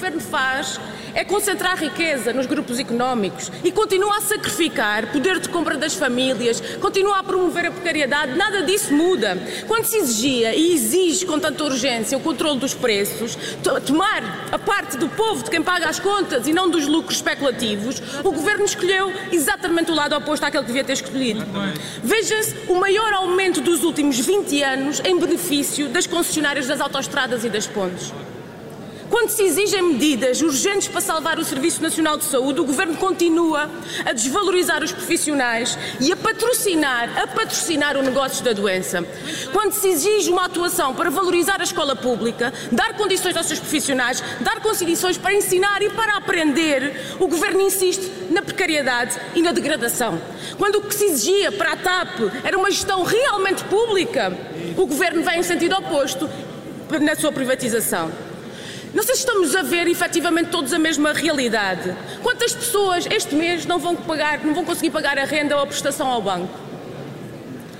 Governo faz é concentrar riqueza nos grupos económicos e continua a sacrificar poder de compra das famílias, continua a promover a precariedade, nada disso muda. Quando se exigia e exige com tanta urgência o controle dos preços, tomar a parte do povo de quem paga as contas e não dos lucros especulativos, o Governo escolheu exatamente o lado oposto àquele que devia ter escolhido. Veja-se o maior aumento dos últimos 20 anos em benefício das concessionárias das autoestradas e das pontes. Quando se exigem medidas urgentes para salvar o Serviço Nacional de Saúde, o Governo continua a desvalorizar os profissionais e a patrocinar, a patrocinar o negócio da doença. Quando se exige uma atuação para valorizar a escola pública, dar condições aos seus profissionais, dar condições para ensinar e para aprender, o Governo insiste na precariedade e na degradação. Quando o que se exigia para a TAP era uma gestão realmente pública, o Governo vem em sentido oposto na sua privatização. Não sei se estamos a ver efetivamente todos a mesma realidade. Quantas pessoas este mês não vão, pagar, não vão conseguir pagar a renda ou a prestação ao banco?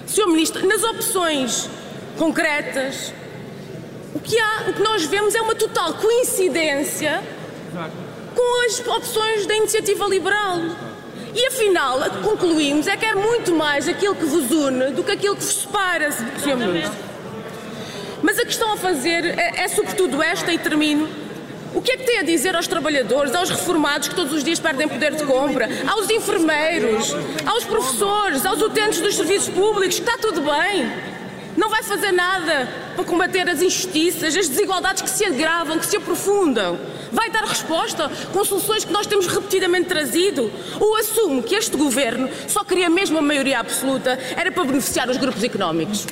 Senhor Ministro, nas opções concretas, o que, há, o que nós vemos é uma total coincidência com as opções da iniciativa liberal. E afinal, concluímos é que é muito mais aquilo que vos une do que aquilo que vos separa, Sr. Ministro. Mas a questão a fazer é, é sobretudo esta, e termino. O que é que tem a dizer aos trabalhadores, aos reformados que todos os dias perdem poder de compra, aos enfermeiros, aos professores, aos utentes dos serviços públicos, que está tudo bem? Não vai fazer nada para combater as injustiças, as desigualdades que se agravam, que se aprofundam? Vai dar resposta com soluções que nós temos repetidamente trazido? Ou assume que este governo só queria mesmo a maioria absoluta, era para beneficiar os grupos económicos?